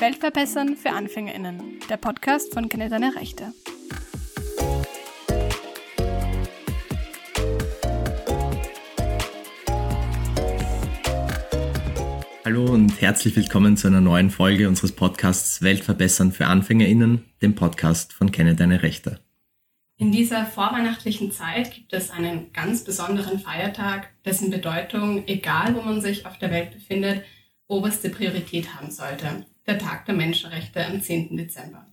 Weltverbessern für AnfängerInnen, der Podcast von Kenne deine Rechte. Hallo und herzlich willkommen zu einer neuen Folge unseres Podcasts Weltverbessern für AnfängerInnen, dem Podcast von Kenne deine Rechte. In dieser vorweihnachtlichen Zeit gibt es einen ganz besonderen Feiertag, dessen Bedeutung, egal wo man sich auf der Welt befindet, oberste Priorität haben sollte. Der Tag der Menschenrechte am 10. Dezember.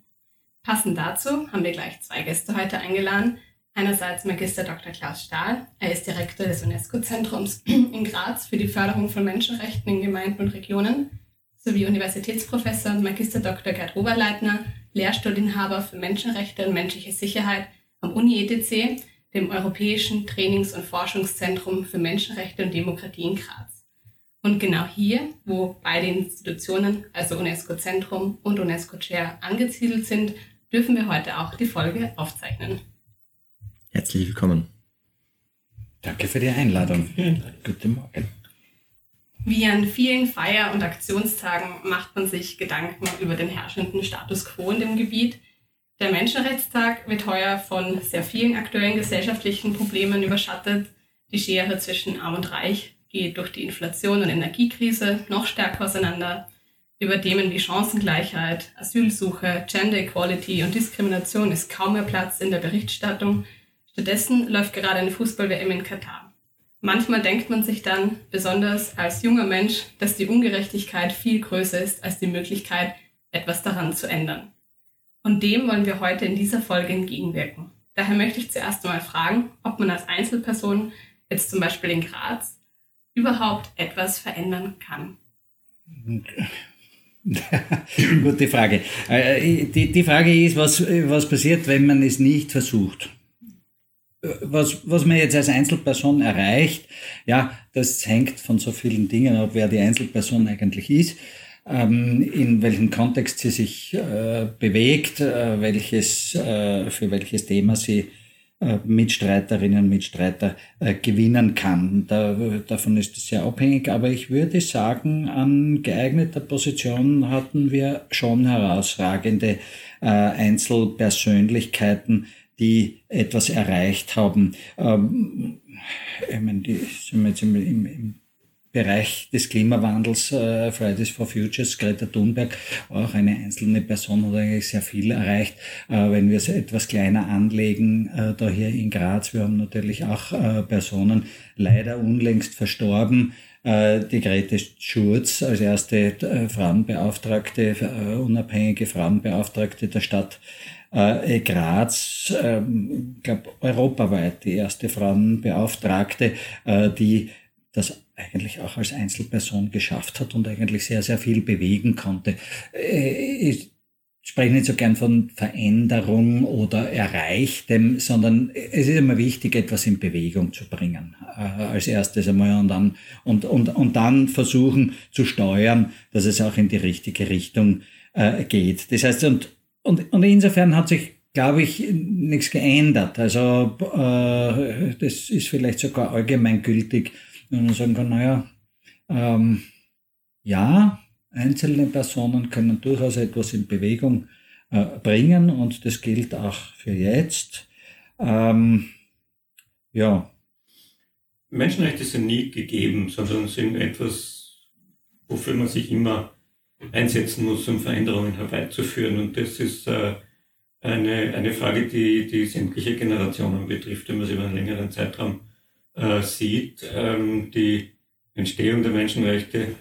Passend dazu haben wir gleich zwei Gäste heute eingeladen. Einerseits Magister Dr. Klaus Stahl. Er ist Direktor des UNESCO-Zentrums in Graz für die Förderung von Menschenrechten in Gemeinden und Regionen sowie Universitätsprofessor Magister Dr. Gerd Oberleitner, Lehrstuhlinhaber für Menschenrechte und menschliche Sicherheit am Uni-ETC, dem Europäischen Trainings- und Forschungszentrum für Menschenrechte und Demokratie in Graz. Und genau hier, wo beide Institutionen, also UNESCO-Zentrum und UNESCO-Chair, angesiedelt sind, dürfen wir heute auch die Folge aufzeichnen. Herzlich willkommen. Danke für die Einladung. Guten Morgen. Wie an vielen Feier- und Aktionstagen macht man sich Gedanken über den herrschenden Status quo in dem Gebiet. Der Menschenrechtstag wird heuer von sehr vielen aktuellen gesellschaftlichen Problemen überschattet. Die Schere zwischen Arm und Reich geht durch die Inflation und Energiekrise noch stärker auseinander. Über Themen wie Chancengleichheit, Asylsuche, Gender Equality und Diskrimination ist kaum mehr Platz in der Berichterstattung. Stattdessen läuft gerade eine Fußball-WM in Katar. Manchmal denkt man sich dann, besonders als junger Mensch, dass die Ungerechtigkeit viel größer ist als die Möglichkeit, etwas daran zu ändern. Und dem wollen wir heute in dieser Folge entgegenwirken. Daher möchte ich zuerst einmal fragen, ob man als Einzelperson, jetzt zum Beispiel in Graz, überhaupt etwas verändern kann. Gute Frage. Äh, die, die Frage ist, was, was passiert, wenn man es nicht versucht? was, was man jetzt als Einzelperson erreicht, ja, das hängt von so vielen Dingen ab, wer die Einzelperson eigentlich ist, ähm, in welchem Kontext sie sich äh, bewegt, äh, welches, äh, für welches Thema sie äh, Mitstreiterinnen und Mitstreiter äh, gewinnen kann. Da, davon ist es sehr abhängig, aber ich würde sagen, an geeigneter Position hatten wir schon herausragende äh, Einzelpersönlichkeiten, die etwas erreicht haben. Ähm, ich meine, die sind jetzt im, im, im Bereich des Klimawandels, äh, Fridays for Futures, Greta Thunberg, auch eine einzelne Person hat eigentlich sehr viel erreicht. Äh, wenn wir es etwas kleiner anlegen, äh, da hier in Graz, wir haben natürlich auch Personen leider unlängst verstorben, die Grete Schurz als erste Frauenbeauftragte, unabhängige Frauenbeauftragte der Stadt Graz, ähm, glaube europaweit die erste Frauenbeauftragte, die das eigentlich auch als Einzelperson geschafft hat und eigentlich sehr, sehr viel bewegen konnte. Äh, ich spreche nicht so gern von Veränderung oder Erreichtem, sondern es ist immer wichtig, etwas in Bewegung zu bringen, äh, als erstes einmal und dann, und, und, und dann versuchen zu steuern, dass es auch in die richtige Richtung äh, geht. Das heißt, und und, und insofern hat sich, glaube ich, nichts geändert. Also äh, das ist vielleicht sogar allgemeingültig, wenn man sagen kann, naja, ähm, ja, einzelne Personen können durchaus etwas in Bewegung äh, bringen und das gilt auch für jetzt. Ähm, ja. Menschenrechte sind nie gegeben, sondern sind etwas, wofür man sich immer einsetzen muss, um Veränderungen herbeizuführen. Und das ist äh, eine, eine Frage, die, die sämtliche Generationen betrifft, wenn man sie über einen längeren Zeitraum äh, sieht. Ähm, die Entstehung der Menschenrechte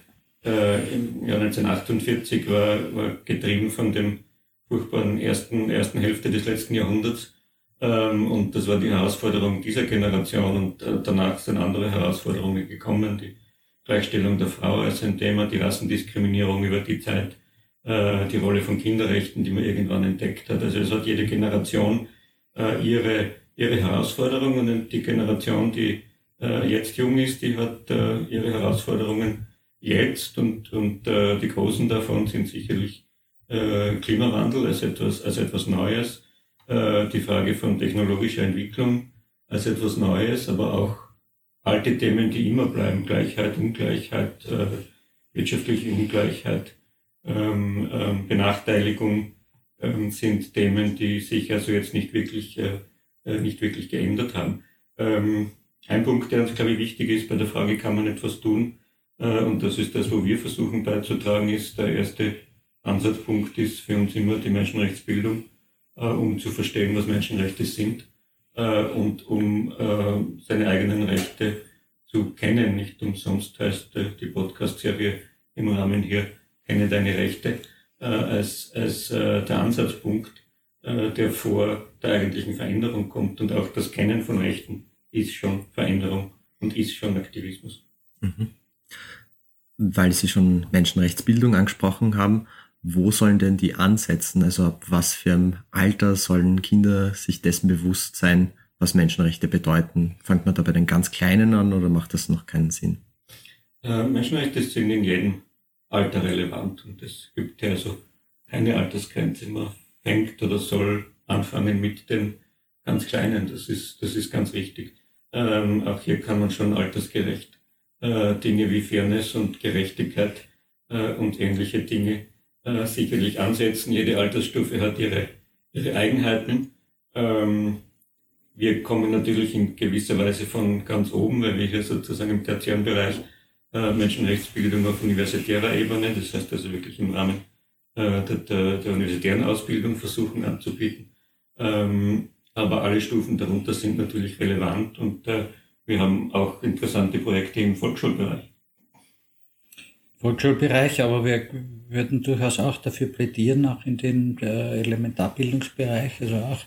äh, im Jahr 1948 war, war getrieben von dem furchtbaren ersten, ersten Hälfte des letzten Jahrhunderts. Ähm, und das war die Herausforderung dieser Generation und äh, danach sind andere Herausforderungen gekommen, die Gleichstellung der Frau als ein Thema, die Rassendiskriminierung über die Zeit, äh, die Rolle von Kinderrechten, die man irgendwann entdeckt hat. Also es hat jede Generation äh, ihre, ihre Herausforderungen und die Generation, die äh, jetzt jung ist, die hat äh, ihre Herausforderungen jetzt und, und äh, die großen davon sind sicherlich äh, Klimawandel als etwas, als etwas Neues, äh, die Frage von technologischer Entwicklung als etwas Neues, aber auch alte Themen, die immer bleiben, Gleichheit, Ungleichheit, äh, wirtschaftliche Ungleichheit, ähm, ähm, Benachteiligung ähm, sind Themen, die sich also jetzt nicht wirklich, äh, nicht wirklich geändert haben. Ähm, ein Punkt, der uns, glaube ich, wichtig ist bei der Frage, kann man etwas tun? Äh, und das ist das, wo wir versuchen beizutragen, ist der erste Ansatzpunkt ist für uns immer die Menschenrechtsbildung, äh, um zu verstehen, was Menschenrechte sind äh, und um äh, seine eigenen Rechte zu kennen. Nicht umsonst heißt äh, die Podcast-Serie im Rahmen hier Kenne deine Rechte äh, als, als äh, der Ansatzpunkt, äh, der vor der eigentlichen Veränderung kommt. Und auch das Kennen von Rechten ist schon Veränderung und ist schon Aktivismus. Mhm. Weil Sie schon Menschenrechtsbildung angesprochen haben, wo sollen denn die ansetzen? Also ab was für ein Alter sollen Kinder sich dessen bewusst sein, was Menschenrechte bedeuten? Fangt man da bei den ganz Kleinen an oder macht das noch keinen Sinn? Äh, Menschenrechte sind in jedem Alter relevant und es gibt ja also keine Altersgrenze. Man fängt oder soll anfangen mit den ganz Kleinen. Das ist, das ist ganz wichtig. Ähm, auch hier kann man schon altersgerecht äh, Dinge wie Fairness und Gerechtigkeit äh, und ähnliche Dinge äh, sicherlich ansetzen. Jede Altersstufe hat ihre, ihre Eigenheiten. Ähm, wir kommen natürlich in gewisser Weise von ganz oben, weil wir hier sozusagen im tertiären Bereich äh, Menschenrechtsbildung auf universitärer Ebene, das heißt also wirklich im Rahmen der, der, der universitären Ausbildung versuchen anzubieten. Ähm, aber alle Stufen darunter sind natürlich relevant und äh, wir haben auch interessante Projekte im Volksschulbereich. Volksschulbereich, aber wir würden durchaus auch dafür plädieren, auch in den äh, Elementarbildungsbereich, also auch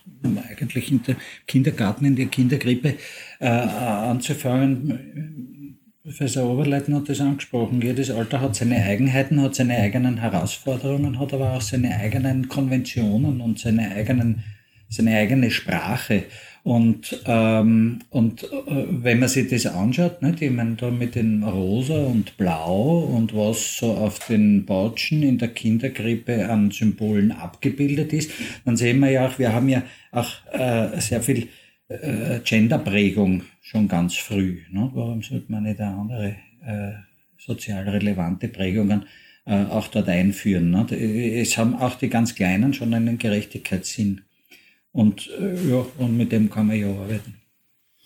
eigentlich in der Kindergarten, in der Kindergrippe äh, anzufangen. Professor Oberleitner hat das angesprochen. Jedes Alter hat seine Eigenheiten, hat seine eigenen Herausforderungen, hat aber auch seine eigenen Konventionen und seine eigenen seine eigene Sprache. Und, ähm, und äh, wenn man sich das anschaut, ne, ich meine, da mit den Rosa und Blau und was so auf den Bautschen in der Kinderkrippe an Symbolen abgebildet ist, dann sehen wir ja auch, wir haben ja auch äh, sehr viel äh, Genderprägung schon ganz früh. Ne? Warum sollte man nicht andere äh, sozial relevante Prägungen äh, auch dort einführen? Ne? Es haben auch die ganz Kleinen schon einen Gerechtigkeitssinn und äh, ja, und mit dem kann man ja arbeiten.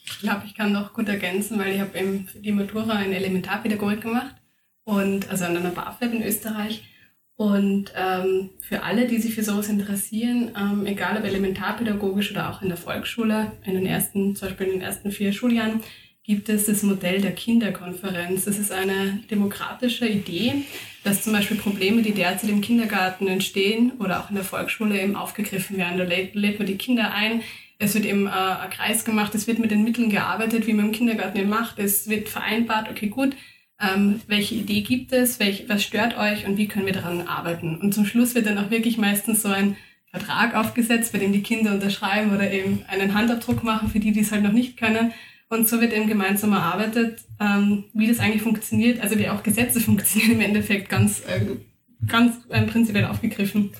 Ich glaube, ich kann noch gut ergänzen, weil ich habe eben für die Matura in Elementarpädagogik gemacht und also an einer BAföG in Österreich. Und ähm, für alle, die sich für sowas interessieren, ähm, egal ob elementarpädagogisch oder auch in der Volksschule, in den ersten, zum Beispiel in den ersten vier Schuljahren, gibt es das Modell der Kinderkonferenz. Das ist eine demokratische Idee, dass zum Beispiel Probleme, die derzeit im Kindergarten entstehen oder auch in der Volksschule eben aufgegriffen werden. Da lädt, lädt man die Kinder ein, es wird eben äh, ein Kreis gemacht, es wird mit den Mitteln gearbeitet, wie man im Kindergarten eben macht. Es wird vereinbart, okay, gut, ähm, welche Idee gibt es, welch, was stört euch und wie können wir daran arbeiten. Und zum Schluss wird dann auch wirklich meistens so ein Vertrag aufgesetzt, bei dem die Kinder unterschreiben oder eben einen Handabdruck machen für die, die es halt noch nicht können. Und so wird eben gemeinsam erarbeitet, ähm, wie das eigentlich funktioniert, also wie auch Gesetze funktionieren im Endeffekt ganz, äh, ganz äh, prinzipiell aufgegriffen.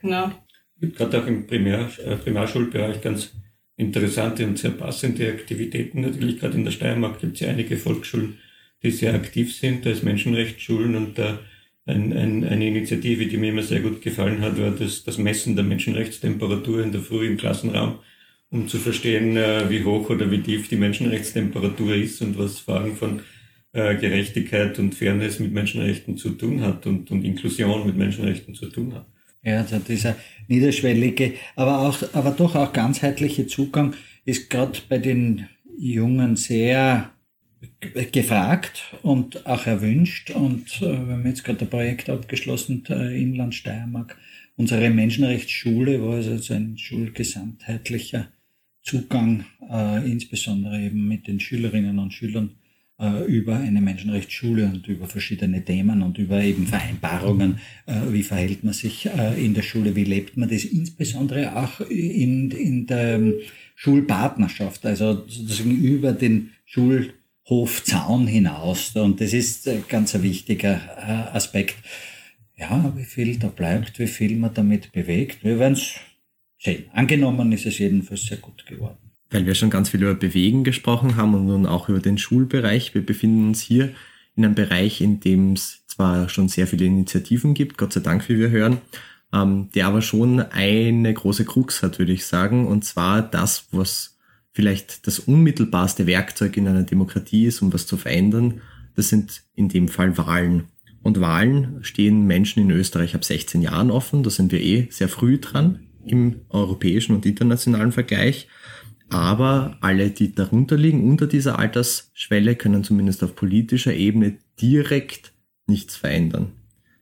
Genau. Es gibt gerade auch im Primär, äh, Primarschulbereich ganz interessante und sehr passende Aktivitäten. Natürlich gerade in der Steiermark gibt es ja einige Volksschulen, die sehr aktiv sind als Menschenrechtsschulen und äh, ein, ein, eine Initiative, die mir immer sehr gut gefallen hat, war das, das Messen der Menschenrechtstemperatur in der Früh im Klassenraum um zu verstehen, äh, wie hoch oder wie tief die Menschenrechtstemperatur ist und was Fragen von äh, Gerechtigkeit und Fairness mit Menschenrechten zu tun hat und, und Inklusion mit Menschenrechten zu tun hat. Ja, also dieser niederschwellige, aber auch, aber doch auch ganzheitliche Zugang ist gerade bei den Jungen sehr gefragt und auch erwünscht. Und äh, wir haben jetzt gerade ein Projekt abgeschlossen, äh, Inland Steiermark, unsere Menschenrechtsschule, wo also ein schulgesamtheitlicher Zugang, äh, insbesondere eben mit den Schülerinnen und Schülern äh, über eine Menschenrechtsschule und über verschiedene Themen und über eben Vereinbarungen, äh, wie verhält man sich äh, in der Schule, wie lebt man das, insbesondere auch in, in der ähm, Schulpartnerschaft, also sozusagen über den Schulhofzaun hinaus. Und das ist äh, ganz ein wichtiger äh, Aspekt. Ja, wie viel da bleibt, wie viel man damit bewegt, wir werden es sehen. Angenommen ist es jedenfalls sehr gut geworden. Weil wir schon ganz viel über Bewegen gesprochen haben und nun auch über den Schulbereich. Wir befinden uns hier in einem Bereich, in dem es zwar schon sehr viele Initiativen gibt, Gott sei Dank, wie wir hören, ähm, der aber schon eine große Krux hat, würde ich sagen, und zwar das, was vielleicht das unmittelbarste Werkzeug in einer Demokratie ist, um was zu verändern, das sind in dem Fall Wahlen. Und Wahlen stehen Menschen in Österreich ab 16 Jahren offen, da sind wir eh sehr früh dran im europäischen und internationalen Vergleich. Aber alle, die darunter liegen, unter dieser Altersschwelle, können zumindest auf politischer Ebene direkt nichts verändern.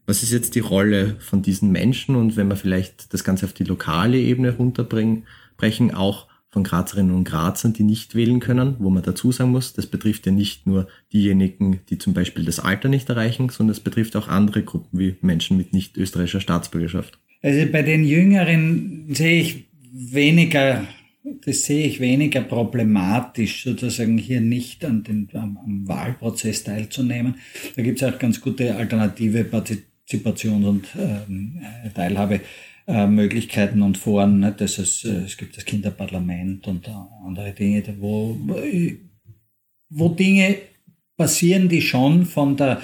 Was ist jetzt die Rolle von diesen Menschen und wenn wir vielleicht das Ganze auf die lokale Ebene runterbrechen, auch von Grazerinnen und Grazern, die nicht wählen können, wo man dazu sagen muss, das betrifft ja nicht nur diejenigen, die zum Beispiel das Alter nicht erreichen, sondern es betrifft auch andere Gruppen wie Menschen mit nicht österreichischer Staatsbürgerschaft. Also bei den Jüngeren sehe ich weniger das sehe ich weniger problematisch, sozusagen hier nicht an den, am, am Wahlprozess teilzunehmen. Da gibt es auch ganz gute alternative Partizipations- und ähm, Teilhabemöglichkeiten und Foren. Ne? Das ist, äh, es gibt das Kinderparlament und andere Dinge, wo, wo Dinge passieren, die schon von der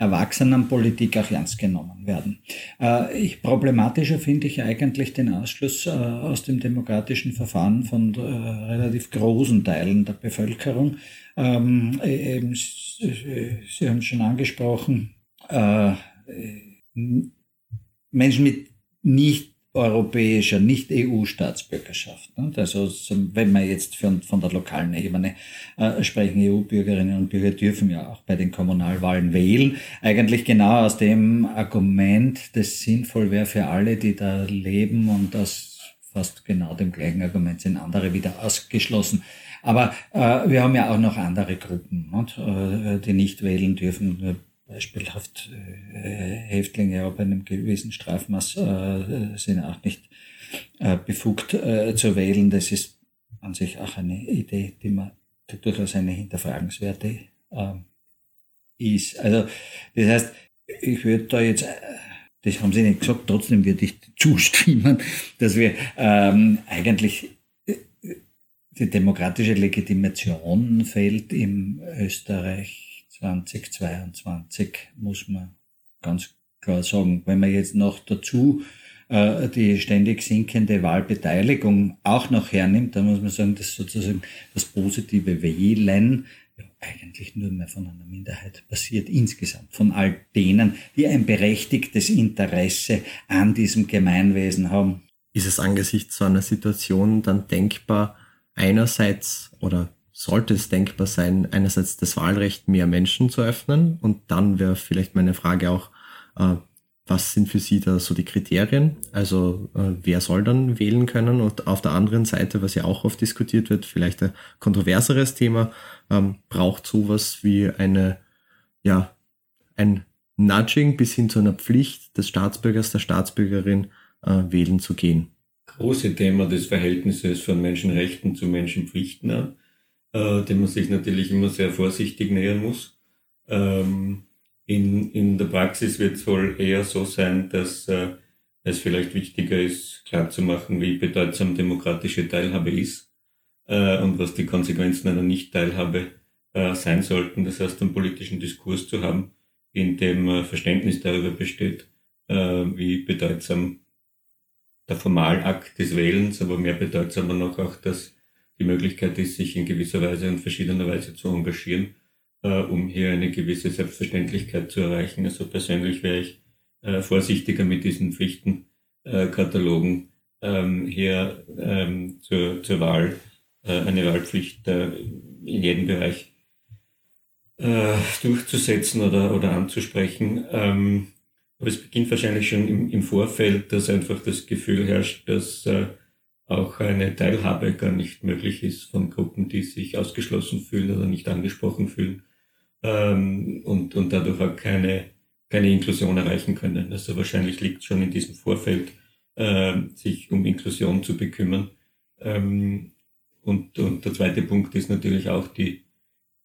Erwachsenenpolitik auch ernst genommen werden. Äh, ich, problematischer finde ich eigentlich den Ausschluss äh, aus dem demokratischen Verfahren von äh, relativ großen Teilen der Bevölkerung. Ähm, äh, eben, Sie haben schon angesprochen, äh, Menschen mit nicht europäischer, nicht EU-Staatsbürgerschaft. Also wenn wir jetzt von, der lokalen Ebene äh, sprechen, EU-Bürgerinnen und Bürger dürfen ja auch bei den Kommunalwahlen wählen. Eigentlich genau aus dem Argument, das sinnvoll wäre für alle, die da leben und das fast genau dem gleichen Argument sind andere wieder ausgeschlossen. Aber äh, wir haben ja auch noch andere Gruppen, und, äh, die nicht wählen dürfen beispielhaft äh, Häftlinge ab einem gewissen Strafmaß äh, sind auch nicht äh, befugt äh, zu wählen. Das ist an sich auch eine Idee, die man die durchaus eine hinterfragenswerte äh, ist. Also das heißt, ich würde da jetzt, äh, das haben Sie nicht gesagt, trotzdem würde ich zustimmen, dass wir ähm, eigentlich äh, die demokratische Legitimation fällt im Österreich 2022, muss man ganz klar sagen. Wenn man jetzt noch dazu äh, die ständig sinkende Wahlbeteiligung auch noch hernimmt, dann muss man sagen, dass sozusagen das positive Wählen ja, eigentlich nur mehr von einer Minderheit passiert insgesamt, von all denen, die ein berechtigtes Interesse an diesem Gemeinwesen haben. Ist es angesichts so einer Situation dann denkbar, einerseits oder sollte es denkbar sein, einerseits das Wahlrecht mehr Menschen zu öffnen und dann wäre vielleicht meine Frage auch, äh, was sind für Sie da so die Kriterien? Also äh, wer soll dann wählen können? Und auf der anderen Seite, was ja auch oft diskutiert wird, vielleicht ein kontroverseres Thema, ähm, braucht sowas wie eine, ja, ein Nudging bis hin zu einer Pflicht des Staatsbürgers, der Staatsbürgerin äh, wählen zu gehen. Große Thema des Verhältnisses von Menschenrechten zu Menschenpflichten an äh, dem man sich natürlich immer sehr vorsichtig nähern muss. Ähm, in, in der Praxis wird es wohl eher so sein, dass äh, es vielleicht wichtiger ist, klarzumachen, wie bedeutsam demokratische Teilhabe ist äh, und was die Konsequenzen einer Nicht-Teilhabe äh, sein sollten. Das heißt, einen politischen Diskurs zu haben, in dem äh, Verständnis darüber besteht, äh, wie bedeutsam der Formalakt des Wählens, aber mehr bedeutsamer noch auch das die Möglichkeit ist, sich in gewisser Weise und verschiedener Weise zu engagieren, äh, um hier eine gewisse Selbstverständlichkeit zu erreichen. Also persönlich wäre ich äh, vorsichtiger mit diesen Pflichtenkatalogen ähm, hier ähm, zur, zur Wahl, äh, eine Wahlpflicht äh, in jedem Bereich äh, durchzusetzen oder, oder anzusprechen. Ähm, aber es beginnt wahrscheinlich schon im, im Vorfeld, dass einfach das Gefühl herrscht, dass äh, auch eine Teilhabe gar nicht möglich ist von Gruppen, die sich ausgeschlossen fühlen oder nicht angesprochen fühlen ähm, und, und dadurch auch keine, keine Inklusion erreichen können. Also wahrscheinlich liegt schon in diesem Vorfeld, äh, sich um Inklusion zu bekümmern. Ähm, und, und der zweite Punkt ist natürlich auch die,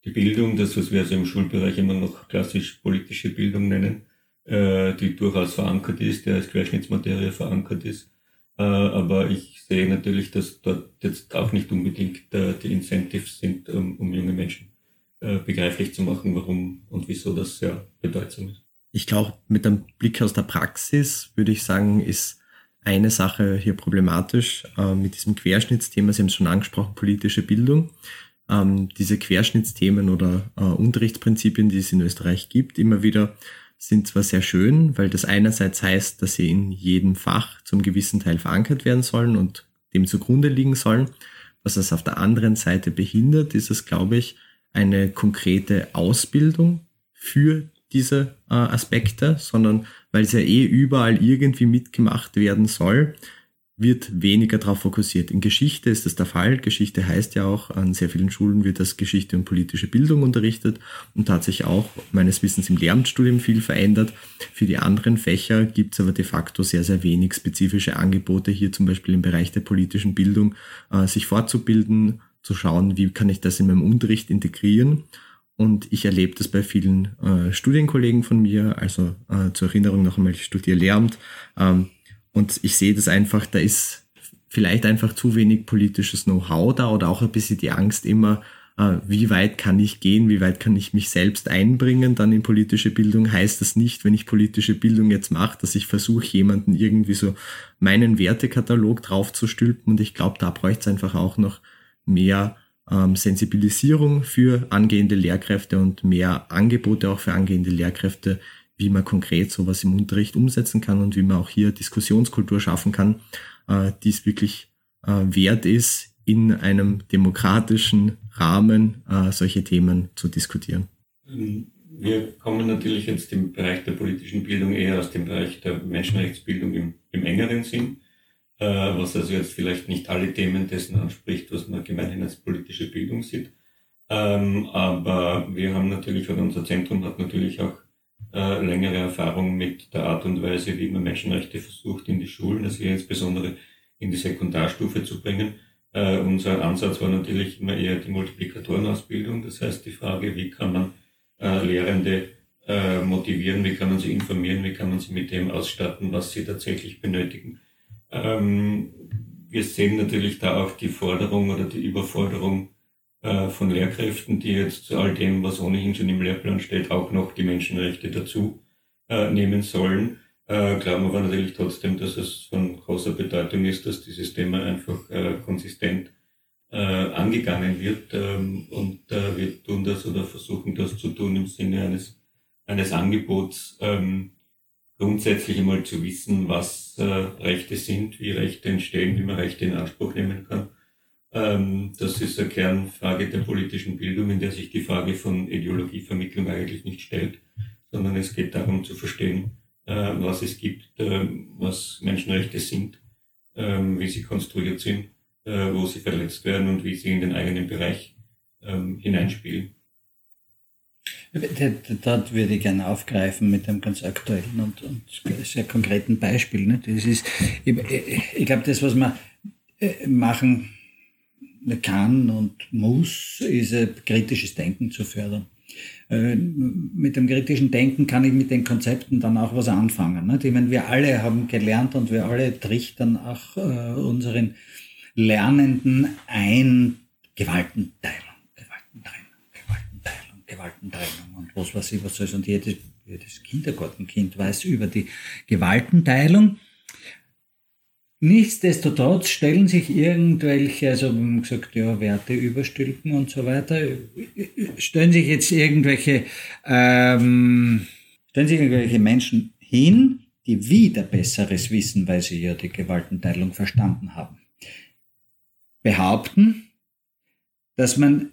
die Bildung, das, was wir also im Schulbereich immer noch klassisch politische Bildung nennen, äh, die durchaus verankert ist, der als Querschnittsmaterie verankert ist äh, aber ich sehe natürlich, dass dort jetzt auch nicht unbedingt äh, die Incentives sind, um, um junge Menschen äh, begreiflich zu machen, warum und wieso das sehr bedeutsam ist. Ich glaube, mit einem Blick aus der Praxis würde ich sagen, ist eine Sache hier problematisch mit diesem Querschnittsthema. Sie haben es schon angesprochen, politische Bildung. Ähm, diese Querschnittsthemen oder Unterrichtsprinzipien, die es in Österreich gibt, immer wieder sind zwar sehr schön, weil das einerseits heißt, dass sie in jedem Fach zum gewissen Teil verankert werden sollen und dem zugrunde liegen sollen. Was es auf der anderen Seite behindert, ist es, glaube ich, eine konkrete Ausbildung für diese äh, Aspekte, sondern weil es ja eh überall irgendwie mitgemacht werden soll, wird weniger darauf fokussiert. In Geschichte ist das der Fall. Geschichte heißt ja auch, an sehr vielen Schulen wird das Geschichte und politische Bildung unterrichtet und hat sich auch meines Wissens im Lehramtsstudium viel verändert. Für die anderen Fächer gibt es aber de facto sehr, sehr wenig spezifische Angebote, hier zum Beispiel im Bereich der politischen Bildung äh, sich fortzubilden, zu schauen, wie kann ich das in meinem Unterricht integrieren. Und ich erlebe das bei vielen äh, Studienkollegen von mir, also äh, zur Erinnerung noch einmal, ich studiere Lehramt. Ähm, und ich sehe das einfach, da ist vielleicht einfach zu wenig politisches Know-how da oder auch ein bisschen die Angst immer, äh, wie weit kann ich gehen, wie weit kann ich mich selbst einbringen dann in politische Bildung. Heißt das nicht, wenn ich politische Bildung jetzt mache, dass ich versuche, jemanden irgendwie so meinen Wertekatalog draufzustülpen. Und ich glaube, da bräuchte es einfach auch noch mehr ähm, Sensibilisierung für angehende Lehrkräfte und mehr Angebote auch für angehende Lehrkräfte, wie man konkret sowas im Unterricht umsetzen kann und wie man auch hier Diskussionskultur schaffen kann, äh, die es wirklich äh, wert ist, in einem demokratischen Rahmen äh, solche Themen zu diskutieren. Wir kommen natürlich jetzt im Bereich der politischen Bildung eher aus dem Bereich der Menschenrechtsbildung im, im engeren Sinn, was also jetzt vielleicht nicht alle Themen dessen anspricht, was man gemeinhin als politische Bildung sieht. Ähm, aber wir haben natürlich, oder unser Zentrum hat natürlich auch äh, längere Erfahrung mit der Art und Weise, wie man Menschenrechte versucht in die Schulen, also insbesondere in die Sekundarstufe zu bringen. Äh, unser Ansatz war natürlich immer eher die Multiplikatorenausbildung, das heißt die Frage, wie kann man äh, Lehrende äh, motivieren, wie kann man sie informieren, wie kann man sie mit dem ausstatten, was sie tatsächlich benötigen. Ähm, wir sehen natürlich da auch die Forderung oder die Überforderung äh, von Lehrkräften, die jetzt zu all dem, was ohnehin schon im Lehrplan steht, auch noch die Menschenrechte dazu äh, nehmen sollen. Äh, glauben aber natürlich trotzdem, dass es von großer Bedeutung ist, dass dieses Thema einfach äh, konsistent äh, angegangen wird ähm, und äh, wir tun das oder versuchen das zu tun im Sinne eines, eines Angebots, ähm, grundsätzlich einmal zu wissen, was äh, Rechte sind, wie Rechte entstehen, wie man Rechte in Anspruch nehmen kann das ist eine Kernfrage der politischen Bildung, in der sich die Frage von Ideologievermittlung eigentlich nicht stellt, sondern es geht darum zu verstehen, äh, was es gibt, äh, was Menschenrechte sind, äh, wie sie konstruiert sind, äh, wo sie verletzt werden und wie sie in den eigenen Bereich ähm, hineinspielen. Dort würde ich gerne aufgreifen mit einem ganz aktuellen und, und sehr konkreten Beispiel. Ne? Das ist, ich, ich glaube, das, was wir machen, kann und muss, ist kritisches Denken zu fördern. Äh, mit dem kritischen Denken kann ich mit den Konzepten dann auch was anfangen. Ich meine, wir alle haben gelernt und wir alle trichtern auch äh, unseren Lernenden ein Gewaltenteilung, Gewaltentrennung, Gewaltenteilung, Gewaltentrennung und was weiß ich was soll. Und jedes, jedes Kindergartenkind weiß über die Gewaltenteilung. Nichtsdestotrotz stellen sich irgendwelche, also haben gesagt, ja, Werte überstülpen und so weiter, stellen sich jetzt irgendwelche, ähm, stellen sich irgendwelche Menschen hin, die wieder Besseres wissen, weil sie ja die Gewaltenteilung verstanden haben. Behaupten, dass man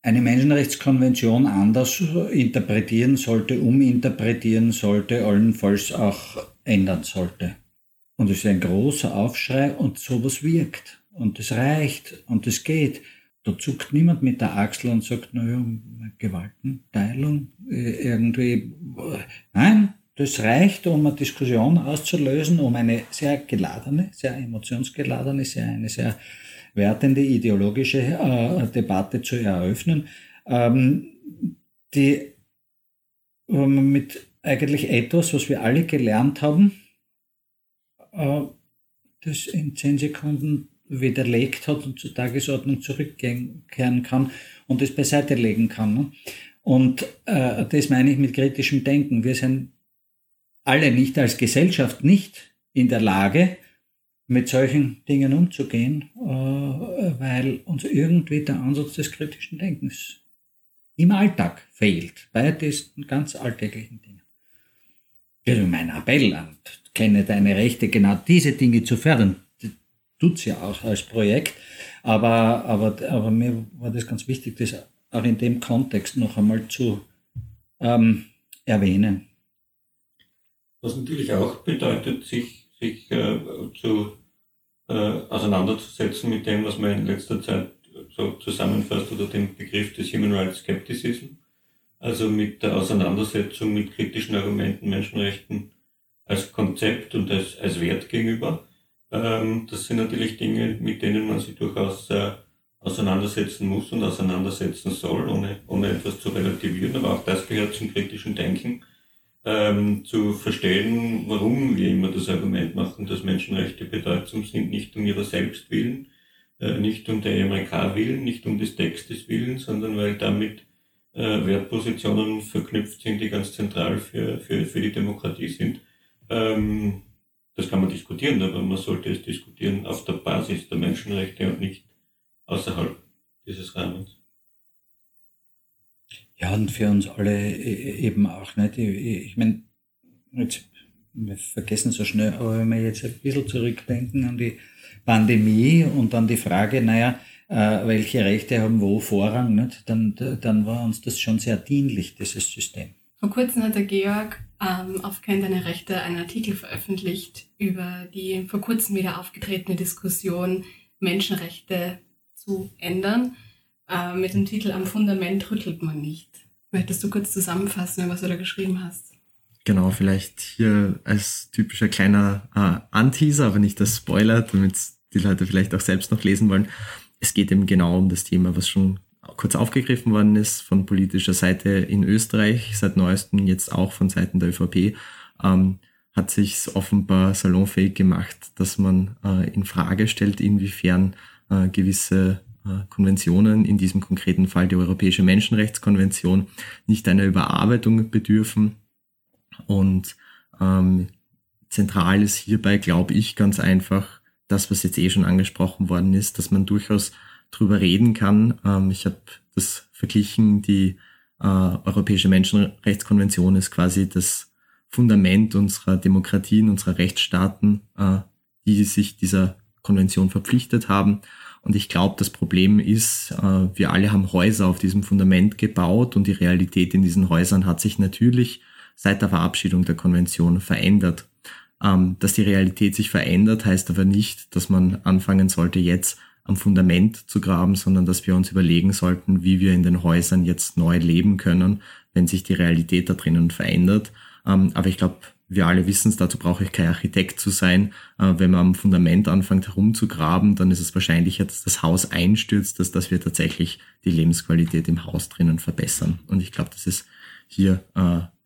eine Menschenrechtskonvention anders interpretieren sollte, uminterpretieren sollte, allenfalls auch ändern sollte. Und es ist ein großer Aufschrei und sowas wirkt. Und es reicht und es geht. Da zuckt niemand mit der Achsel und sagt, naja, Gewaltenteilung, äh, irgendwie. Nein, das reicht, um eine Diskussion auszulösen, um eine sehr geladene, sehr emotionsgeladene, sehr, eine sehr wertende ideologische äh, Debatte zu eröffnen, ähm, die mit eigentlich etwas, was wir alle gelernt haben, äh, das in zehn Sekunden widerlegt hat und zur Tagesordnung zurückkehren kann und es beiseite legen kann. Ne? Und äh, das meine ich mit kritischem Denken. Wir sind alle nicht als Gesellschaft nicht in der Lage, mit solchen Dingen umzugehen, äh, weil uns irgendwie der Ansatz des kritischen Denkens im Alltag fehlt, bei diesen ganz alltäglichen Dingen. Also mein Appell an, kenne deine Rechte, genau diese Dinge zu fördern, tut's ja auch als Projekt, aber, aber, aber mir war das ganz wichtig, das auch in dem Kontext noch einmal zu ähm, erwähnen. Was natürlich auch bedeutet, sich, sich äh, zu äh, auseinanderzusetzen mit dem, was man in letzter Zeit so zusammenfasst oder den Begriff des Human Rights Skepticism, also mit der Auseinandersetzung mit kritischen Argumenten, Menschenrechten als Konzept und als, als Wert gegenüber. Ähm, das sind natürlich Dinge, mit denen man sich durchaus äh, auseinandersetzen muss und auseinandersetzen soll, ohne, ohne etwas zu relativieren. Aber auch das gehört zum kritischen Denken, ähm, zu verstehen, warum wir immer das Argument machen, dass Menschenrechte bedeutsam sind, nicht um ihrer selbst willen, äh, nicht um der EMRK willen, nicht um des Textes willen, sondern weil damit äh, Wertpositionen verknüpft sind, die ganz zentral für, für, für die Demokratie sind. Ähm, das kann man diskutieren, aber man sollte es diskutieren auf der Basis der Menschenrechte und nicht außerhalb dieses Rahmens. Ja, und für uns alle e, eben auch nicht. Ich meine, jetzt, wir vergessen so schnell, aber wenn wir jetzt ein bisschen zurückdenken an die Pandemie und an die Frage, naja, welche Rechte haben wo Vorrang, nicht? Dann, dann war uns das schon sehr dienlich, dieses System. Vor kurzem hat der Georg ähm, auf Kein deine Rechte einen Artikel veröffentlicht über die vor kurzem wieder aufgetretene Diskussion, Menschenrechte zu ändern. Äh, mit dem Titel Am Fundament rüttelt man nicht. Möchtest du kurz zusammenfassen, was du da geschrieben hast? Genau, vielleicht hier als typischer kleiner äh, Anteaser, aber nicht als Spoiler, damit die Leute vielleicht auch selbst noch lesen wollen. Es geht eben genau um das Thema, was schon kurz aufgegriffen worden ist von politischer Seite in Österreich, seit neuestem jetzt auch von Seiten der ÖVP, ähm, hat sich offenbar salonfähig gemacht, dass man äh, in Frage stellt, inwiefern äh, gewisse äh, Konventionen, in diesem konkreten Fall die Europäische Menschenrechtskonvention, nicht einer Überarbeitung bedürfen. Und ähm, zentral ist hierbei, glaube ich, ganz einfach das, was jetzt eh schon angesprochen worden ist, dass man durchaus drüber reden kann. Ähm, ich habe das verglichen, die äh, Europäische Menschenrechtskonvention ist quasi das Fundament unserer Demokratien, unserer Rechtsstaaten, äh, die sich dieser Konvention verpflichtet haben. Und ich glaube, das Problem ist, äh, wir alle haben Häuser auf diesem Fundament gebaut und die Realität in diesen Häusern hat sich natürlich seit der Verabschiedung der Konvention verändert. Ähm, dass die Realität sich verändert, heißt aber nicht, dass man anfangen sollte, jetzt am Fundament zu graben, sondern dass wir uns überlegen sollten, wie wir in den Häusern jetzt neu leben können, wenn sich die Realität da drinnen verändert. Ähm, aber ich glaube, wir alle wissen es, dazu brauche ich kein Architekt zu sein. Äh, wenn man am Fundament anfängt herumzugraben, dann ist es wahrscheinlicher, dass das Haus einstürzt, als dass wir tatsächlich die Lebensqualität im Haus drinnen verbessern. Und ich glaube, das ist hier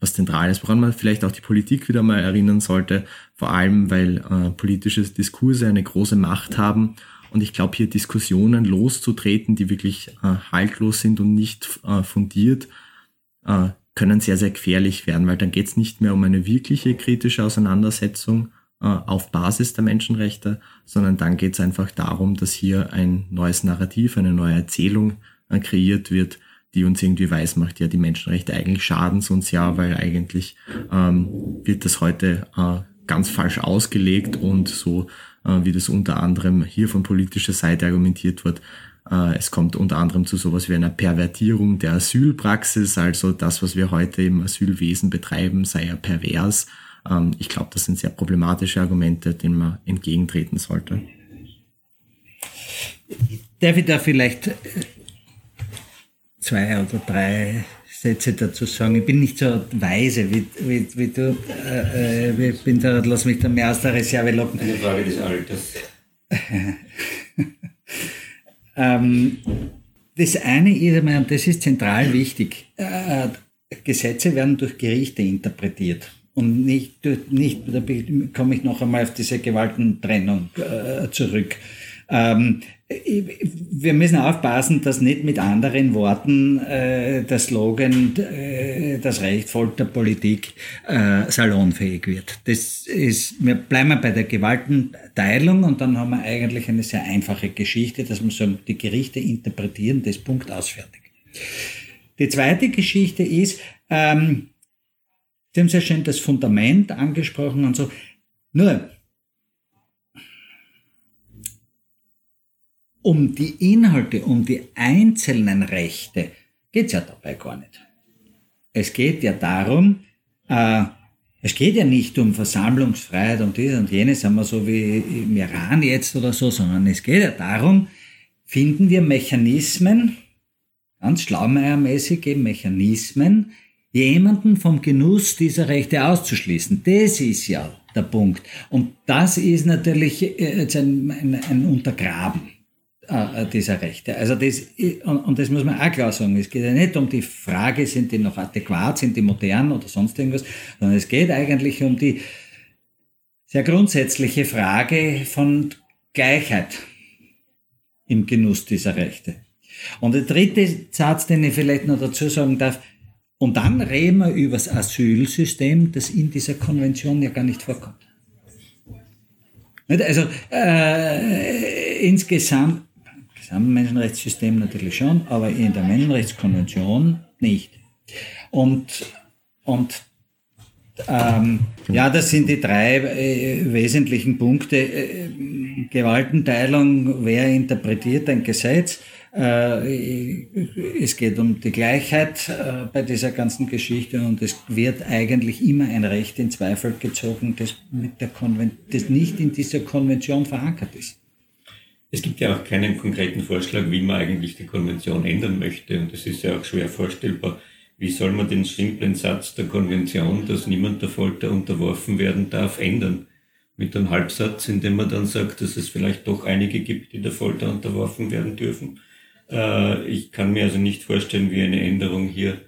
was Zentrales, woran man vielleicht auch die Politik wieder mal erinnern sollte, vor allem weil äh, politische Diskurse eine große Macht haben. Und ich glaube, hier Diskussionen loszutreten, die wirklich äh, haltlos sind und nicht äh, fundiert, äh, können sehr, sehr gefährlich werden, weil dann geht es nicht mehr um eine wirkliche kritische Auseinandersetzung äh, auf Basis der Menschenrechte, sondern dann geht es einfach darum, dass hier ein neues Narrativ, eine neue Erzählung äh, kreiert wird, die uns irgendwie weiß macht, ja, die Menschenrechte eigentlich schaden uns ja, weil eigentlich ähm, wird das heute äh, ganz falsch ausgelegt und so äh, wie das unter anderem hier von politischer Seite argumentiert wird. Äh, es kommt unter anderem zu sowas wie einer Pervertierung der Asylpraxis, also das, was wir heute im Asylwesen betreiben, sei ja pervers. Ähm, ich glaube, das sind sehr problematische Argumente, denen man entgegentreten sollte. Darf ich da vielleicht äh, zwei oder drei Sätze dazu sagen. Ich bin nicht so weise wie, wie, wie du. Äh, äh ich bin da, lass mich da mehr aus der Reserve locken. Eine Frage des Alters. ähm, das eine ist, und das ist zentral wichtig, äh, Gesetze werden durch Gerichte interpretiert. Und nicht, nicht da komme ich noch einmal auf diese Gewaltentrennung äh, zurück. Ähm, wir müssen aufpassen, dass nicht mit anderen Worten äh, der Slogan äh, das Recht folgt der Politik äh, salonfähig wird. Das ist, wir bleiben bei der Gewaltenteilung und dann haben wir eigentlich eine sehr einfache Geschichte, dass wir sagen, die Gerichte interpretieren das Punkt ausfertig. Die zweite Geschichte ist, ähm, Sie haben sehr schön das Fundament angesprochen und so. Nur, um die Inhalte, um die einzelnen Rechte geht es ja dabei gar nicht. Es geht ja darum, äh, es geht ja nicht um Versammlungsfreiheit und dies und jenes, sagen wir so wie im Iran jetzt oder so, sondern es geht ja darum, finden wir Mechanismen, ganz schlaumeiermäßige Mechanismen, jemanden vom Genuss dieser Rechte auszuschließen. Das ist ja der Punkt. Und das ist natürlich äh, ein, ein, ein Untergraben dieser Rechte. Also das, und, und das muss man auch klar sagen, es geht ja nicht um die Frage, sind die noch adäquat, sind die modern oder sonst irgendwas, sondern es geht eigentlich um die sehr grundsätzliche Frage von Gleichheit im Genuss dieser Rechte. Und der dritte Satz, den ich vielleicht noch dazu sagen darf, und dann reden wir über das Asylsystem, das in dieser Konvention ja gar nicht vorkommt. Also äh, insgesamt Gesamtmenschenrechtssystem natürlich schon, aber in der Menschenrechtskonvention nicht. Und, und ähm, ja, das sind die drei äh, wesentlichen Punkte. Äh, Gewaltenteilung, wer interpretiert ein Gesetz? Äh, es geht um die Gleichheit äh, bei dieser ganzen Geschichte und es wird eigentlich immer ein Recht in Zweifel gezogen, das, mit der Konven das nicht in dieser Konvention verankert ist. Es gibt ja auch keinen konkreten Vorschlag, wie man eigentlich die Konvention ändern möchte. Und es ist ja auch schwer vorstellbar, wie soll man den simplen Satz der Konvention, dass niemand der Folter unterworfen werden darf, ändern. Mit einem Halbsatz, in dem man dann sagt, dass es vielleicht doch einige gibt, die der Folter unterworfen werden dürfen. Äh, ich kann mir also nicht vorstellen, wie eine Änderung hier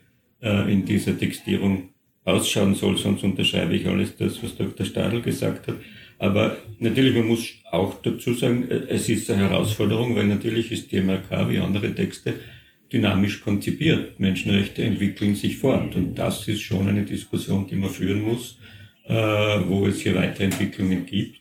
äh, in dieser Textierung ausschauen soll, sonst unterschreibe ich alles das, was Dr. Stadl gesagt hat. Aber natürlich, man muss auch dazu sagen, äh, es ist eine Herausforderung, weil natürlich ist die MRK wie andere Texte dynamisch konzipiert. Menschenrechte entwickeln sich fort. Und das ist schon eine Diskussion, die man führen muss, äh, wo es hier Weiterentwicklungen gibt.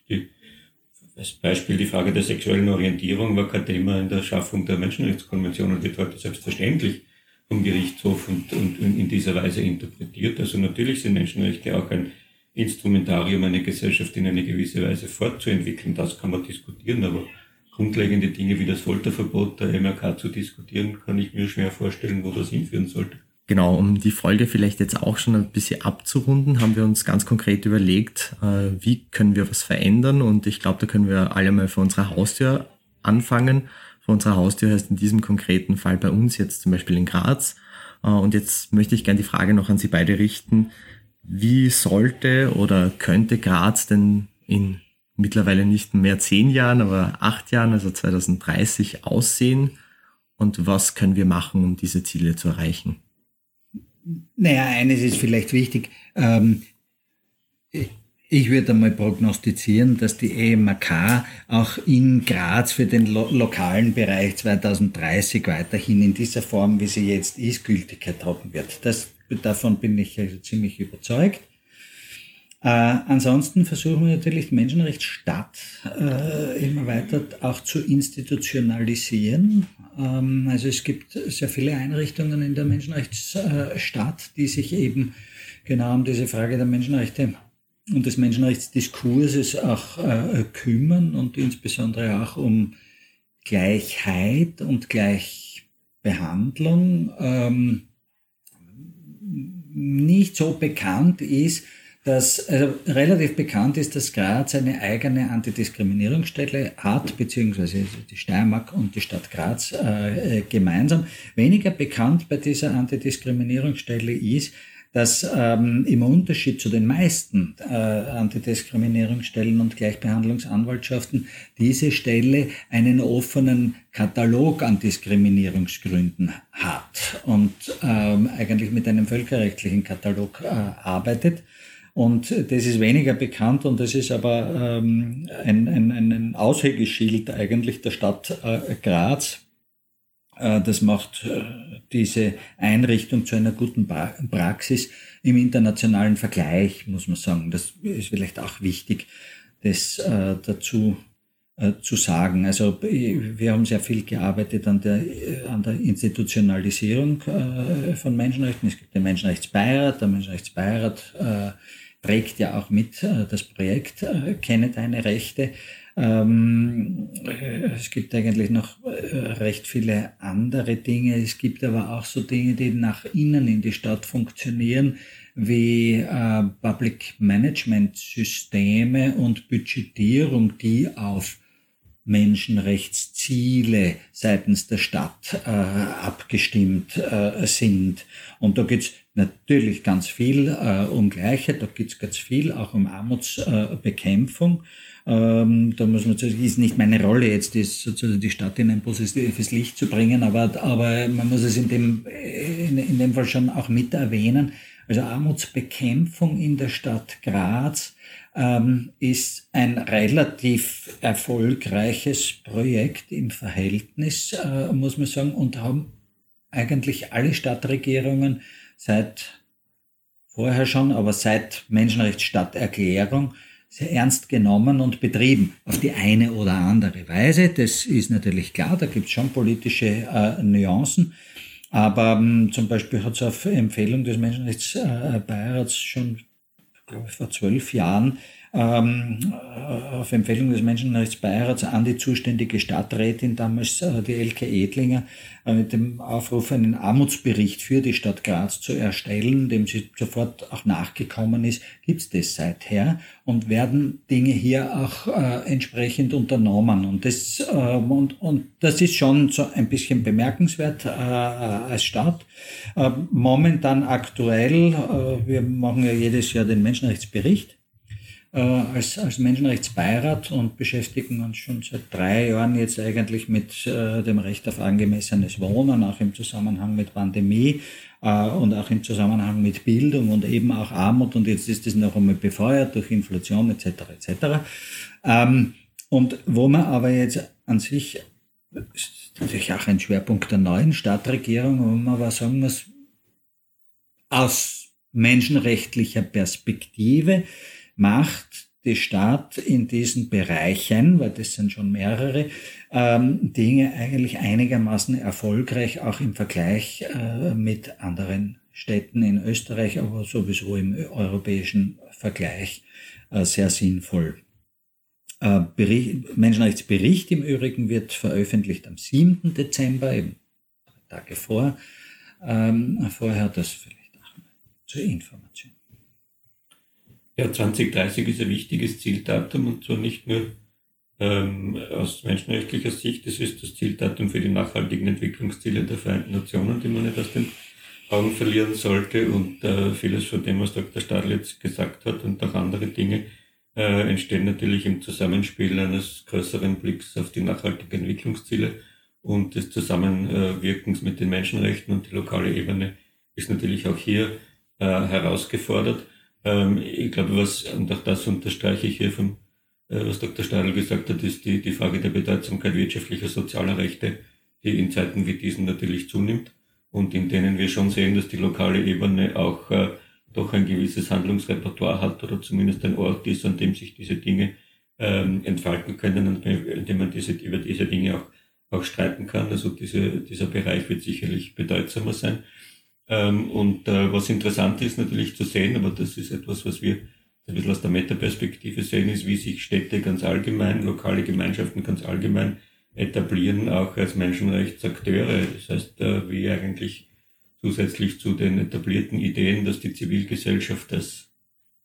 Als Beispiel die Frage der sexuellen Orientierung war kein Thema in der Schaffung der Menschenrechtskonvention und wird heute selbstverständlich vom Gerichtshof und, und in dieser Weise interpretiert. Also natürlich sind Menschenrechte auch ein Instrumentarium, eine Gesellschaft in eine gewisse Weise fortzuentwickeln. Das kann man diskutieren, aber grundlegende Dinge wie das Folterverbot der MRK zu diskutieren, kann ich mir schwer vorstellen, wo das hinführen sollte. Genau, um die Folge vielleicht jetzt auch schon ein bisschen abzurunden, haben wir uns ganz konkret überlegt, äh, wie können wir was verändern und ich glaube, da können wir alle mal vor unserer Haustür anfangen. Vor unserer Haustür heißt in diesem konkreten Fall bei uns jetzt zum Beispiel in Graz. Äh, und jetzt möchte ich gerne die Frage noch an Sie beide richten. Wie sollte oder könnte Graz denn in mittlerweile nicht mehr zehn Jahren, aber acht Jahren, also 2030 aussehen? Und was können wir machen, um diese Ziele zu erreichen? Naja, eines ist vielleicht wichtig. Ähm, ich würde einmal prognostizieren, dass die EMAK auch in Graz für den lo lokalen Bereich 2030 weiterhin in dieser Form, wie sie jetzt ist, Gültigkeit haben wird. Das Davon bin ich ziemlich überzeugt. Äh, ansonsten versuchen wir natürlich die Menschenrechtsstadt äh, immer weiter auch zu institutionalisieren. Ähm, also es gibt sehr viele Einrichtungen in der Menschenrechtsstadt, die sich eben genau um diese Frage der Menschenrechte und des Menschenrechtsdiskurses auch äh, kümmern und insbesondere auch um Gleichheit und Gleichbehandlung. Ähm, nicht so bekannt ist, dass also relativ bekannt ist, dass Graz eine eigene Antidiskriminierungsstelle hat, beziehungsweise die Steiermark und die Stadt Graz äh, gemeinsam. Weniger bekannt bei dieser Antidiskriminierungsstelle ist, dass ähm, im Unterschied zu den meisten äh, Antidiskriminierungsstellen und Gleichbehandlungsanwaltschaften diese Stelle einen offenen Katalog an Diskriminierungsgründen hat und ähm, eigentlich mit einem völkerrechtlichen Katalog äh, arbeitet Und das ist weniger bekannt und das ist aber ähm, ein, ein, ein Aushängeschild eigentlich der Stadt äh, Graz. Äh, das macht äh, diese Einrichtung zu einer guten Praxis im internationalen Vergleich, muss man sagen. Das ist vielleicht auch wichtig, das äh, dazu zu sagen. Also wir haben sehr viel gearbeitet an der, an der Institutionalisierung von Menschenrechten. Es gibt den Menschenrechtsbeirat. Der Menschenrechtsbeirat trägt ja auch mit das Projekt Kenne deine Rechte. Ähm, es gibt eigentlich noch recht viele andere Dinge. Es gibt aber auch so Dinge, die nach innen in die Stadt funktionieren wie äh, Public Management Systeme und Budgetierung, die auf Menschenrechtsziele seitens der Stadt äh, abgestimmt äh, sind. Und da geht's natürlich ganz viel äh, um Gleichheit, da geht's ganz viel auch um Armutsbekämpfung. Ähm, da muss man sagen, ist nicht meine Rolle jetzt, ist sozusagen die Stadt in ein positives Licht zu bringen, aber, aber man muss es in dem, in, in dem Fall schon auch mit erwähnen. Also Armutsbekämpfung in der Stadt Graz ähm, ist ein relativ erfolgreiches Projekt im Verhältnis, äh, muss man sagen, und haben eigentlich alle Stadtregierungen seit vorher schon, aber seit Menschenrechtsstadterklärung sehr ernst genommen und betrieben, auf die eine oder andere Weise. Das ist natürlich klar, da gibt es schon politische äh, Nuancen. Aber ähm, zum Beispiel hat es auf Empfehlung des Menschenrechtsbeirats schon glaube ich, vor zwölf Jahren ähm, auf Empfehlung des Menschenrechtsbeirats an die zuständige Stadträtin, damals äh, die Elke Edlinger, äh, mit dem Aufruf, einen Armutsbericht für die Stadt Graz zu erstellen, dem sie sofort auch nachgekommen ist, gibt es das seither und werden Dinge hier auch äh, entsprechend unternommen. Und das, äh, und, und das ist schon so ein bisschen bemerkenswert äh, als Stadt. Äh, momentan aktuell, äh, wir machen ja jedes Jahr den Menschenrechtsbericht äh, als, als Menschenrechtsbeirat und beschäftigen uns schon seit drei Jahren jetzt eigentlich mit äh, dem Recht auf angemessenes Wohnen, auch im Zusammenhang mit Pandemie äh, und auch im Zusammenhang mit Bildung und eben auch Armut und jetzt ist das noch einmal befeuert durch Inflation etc. etc. Ähm, und wo man aber jetzt an sich ist natürlich auch ein Schwerpunkt der neuen Stadtregierung, wo man aber sagen muss, aus menschenrechtlicher Perspektive macht die Stadt in diesen Bereichen, weil das sind schon mehrere, ähm, Dinge eigentlich einigermaßen erfolgreich, auch im Vergleich äh, mit anderen Städten in Österreich, aber sowieso im europäischen Vergleich äh, sehr sinnvoll. Äh, Bericht, Menschenrechtsbericht im Übrigen wird veröffentlicht am 7. Dezember, eben Tage vor. Ähm, vorher das vielleicht auch zur Information. Ja, 2030 ist ein wichtiges Zieldatum und zwar nicht nur ähm, aus menschenrechtlicher Sicht, es ist das Zieldatum für die nachhaltigen Entwicklungsziele der Vereinten Nationen, die man nicht aus den Augen verlieren sollte und äh, vieles von dem, was Dr. Stadl jetzt gesagt hat und auch andere Dinge, äh, entstehen natürlich im Zusammenspiel eines größeren Blicks auf die nachhaltigen Entwicklungsziele und des Zusammenwirkens mit den Menschenrechten und die lokale Ebene ist natürlich auch hier äh, herausgefordert. Ähm, ich glaube, was, und auch das unterstreiche ich hier vom, äh, was Dr. Stadl gesagt hat, ist die, die Frage der Bedeutsamkeit wirtschaftlicher, sozialer Rechte, die in Zeiten wie diesen natürlich zunimmt und in denen wir schon sehen, dass die lokale Ebene auch äh, doch ein gewisses Handlungsrepertoire hat oder zumindest ein Ort ist, an dem sich diese Dinge ähm, entfalten können und in dem man diese, über diese Dinge auch, auch streiten kann. Also diese, dieser Bereich wird sicherlich bedeutsamer sein. Ähm, und äh, was interessant ist natürlich zu sehen, aber das ist etwas, was wir ein bisschen aus der Metaperspektive sehen, ist, wie sich Städte ganz allgemein, lokale Gemeinschaften ganz allgemein etablieren, auch als Menschenrechtsakteure. Das heißt, äh, wie eigentlich zusätzlich zu den etablierten Ideen, dass die Zivilgesellschaft als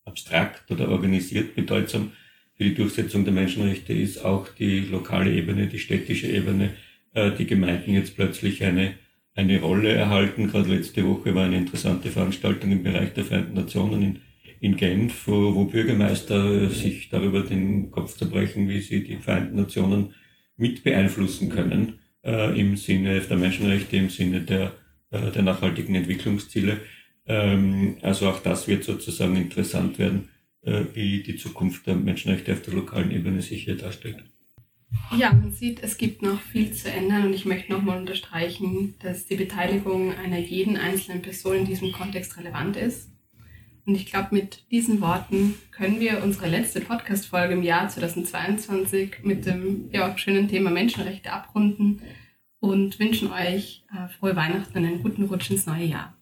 abstrakt oder organisiert bedeutsam für die Durchsetzung der Menschenrechte ist, auch die lokale Ebene, die städtische Ebene, äh, die Gemeinden jetzt plötzlich eine eine Rolle erhalten. Gerade letzte Woche war eine interessante Veranstaltung im Bereich der Vereinten Nationen in, in Genf, wo, wo Bürgermeister sich darüber den Kopf zerbrechen, wie sie die Vereinten Nationen mit beeinflussen können äh, im Sinne der Menschenrechte, im Sinne der, äh, der nachhaltigen Entwicklungsziele. Ähm, also auch das wird sozusagen interessant werden, äh, wie die Zukunft der Menschenrechte auf der lokalen Ebene sich hier darstellt. Ja, man sieht, es gibt noch viel zu ändern und ich möchte nochmal unterstreichen, dass die Beteiligung einer jeden einzelnen Person in diesem Kontext relevant ist. Und ich glaube, mit diesen Worten können wir unsere letzte Podcast-Folge im Jahr 2022 mit dem ja, schönen Thema Menschenrechte abrunden und wünschen euch äh, frohe Weihnachten und einen guten Rutsch ins neue Jahr.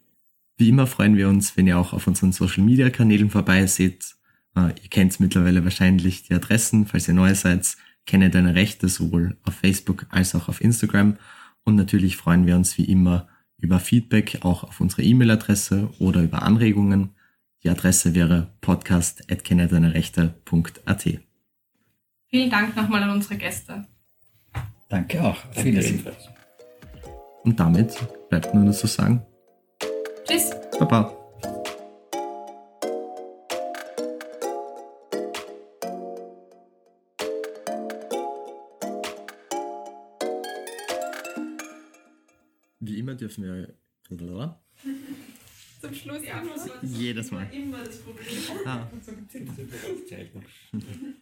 Wie immer freuen wir uns, wenn ihr auch auf unseren Social-Media-Kanälen vorbeiseht. Äh, ihr kennt mittlerweile wahrscheinlich die Adressen, falls ihr neu seid Kenne deine Rechte sowohl auf Facebook als auch auf Instagram. Und natürlich freuen wir uns wie immer über Feedback auch auf unsere E-Mail-Adresse oder über Anregungen. Die Adresse wäre podcast.kennedeinerechte.at. Vielen Dank nochmal an unsere Gäste. Danke auch. Auf Wiedersehen. Und damit bleibt nur noch zu sagen. Tschüss. Baba. Dürfen wir. Zum Schluss ja, Jedes Mal. Immer das Problem. Ah.